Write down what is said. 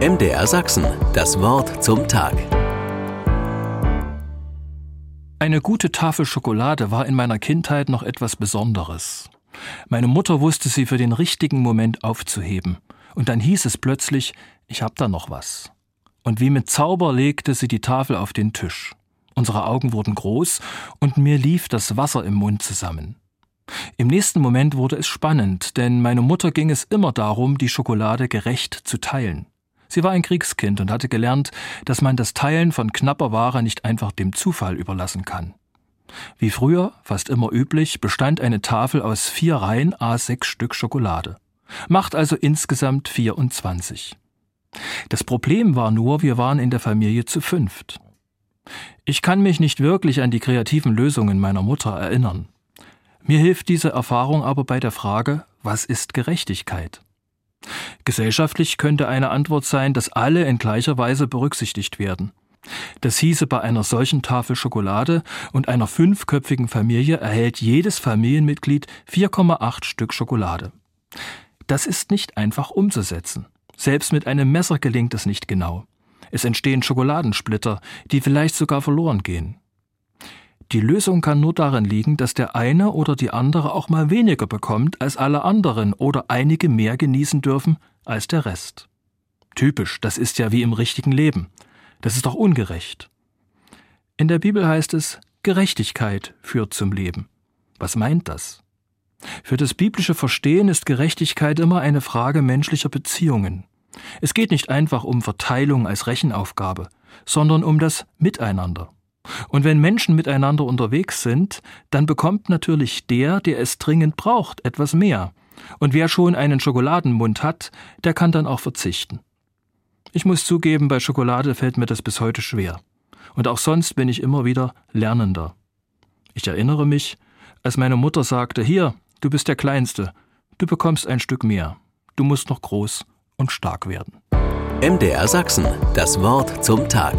MDR Sachsen, das Wort zum Tag. Eine gute Tafel Schokolade war in meiner Kindheit noch etwas Besonderes. Meine Mutter wusste sie für den richtigen Moment aufzuheben. Und dann hieß es plötzlich, ich hab da noch was. Und wie mit Zauber legte sie die Tafel auf den Tisch. Unsere Augen wurden groß und mir lief das Wasser im Mund zusammen. Im nächsten Moment wurde es spannend, denn meine Mutter ging es immer darum, die Schokolade gerecht zu teilen. Sie war ein Kriegskind und hatte gelernt, dass man das Teilen von knapper Ware nicht einfach dem Zufall überlassen kann. Wie früher, fast immer üblich, bestand eine Tafel aus vier Reihen a sechs Stück Schokolade. Macht also insgesamt 24. Das Problem war nur, wir waren in der Familie zu fünft. Ich kann mich nicht wirklich an die kreativen Lösungen meiner Mutter erinnern. Mir hilft diese Erfahrung aber bei der Frage, was ist Gerechtigkeit? Gesellschaftlich könnte eine Antwort sein, dass alle in gleicher Weise berücksichtigt werden. Das hieße, bei einer solchen Tafel Schokolade und einer fünfköpfigen Familie erhält jedes Familienmitglied 4,8 Stück Schokolade. Das ist nicht einfach umzusetzen. Selbst mit einem Messer gelingt es nicht genau. Es entstehen Schokoladensplitter, die vielleicht sogar verloren gehen. Die Lösung kann nur darin liegen, dass der eine oder die andere auch mal weniger bekommt als alle anderen oder einige mehr genießen dürfen als der Rest. Typisch, das ist ja wie im richtigen Leben. Das ist doch ungerecht. In der Bibel heißt es, Gerechtigkeit führt zum Leben. Was meint das? Für das biblische Verstehen ist Gerechtigkeit immer eine Frage menschlicher Beziehungen. Es geht nicht einfach um Verteilung als Rechenaufgabe, sondern um das Miteinander. Und wenn Menschen miteinander unterwegs sind, dann bekommt natürlich der, der es dringend braucht, etwas mehr. Und wer schon einen Schokoladenmund hat, der kann dann auch verzichten. Ich muss zugeben, bei Schokolade fällt mir das bis heute schwer. Und auch sonst bin ich immer wieder Lernender. Ich erinnere mich, als meine Mutter sagte, hier, du bist der Kleinste, du bekommst ein Stück mehr, du musst noch groß und stark werden. MDR Sachsen, das Wort zum Tag.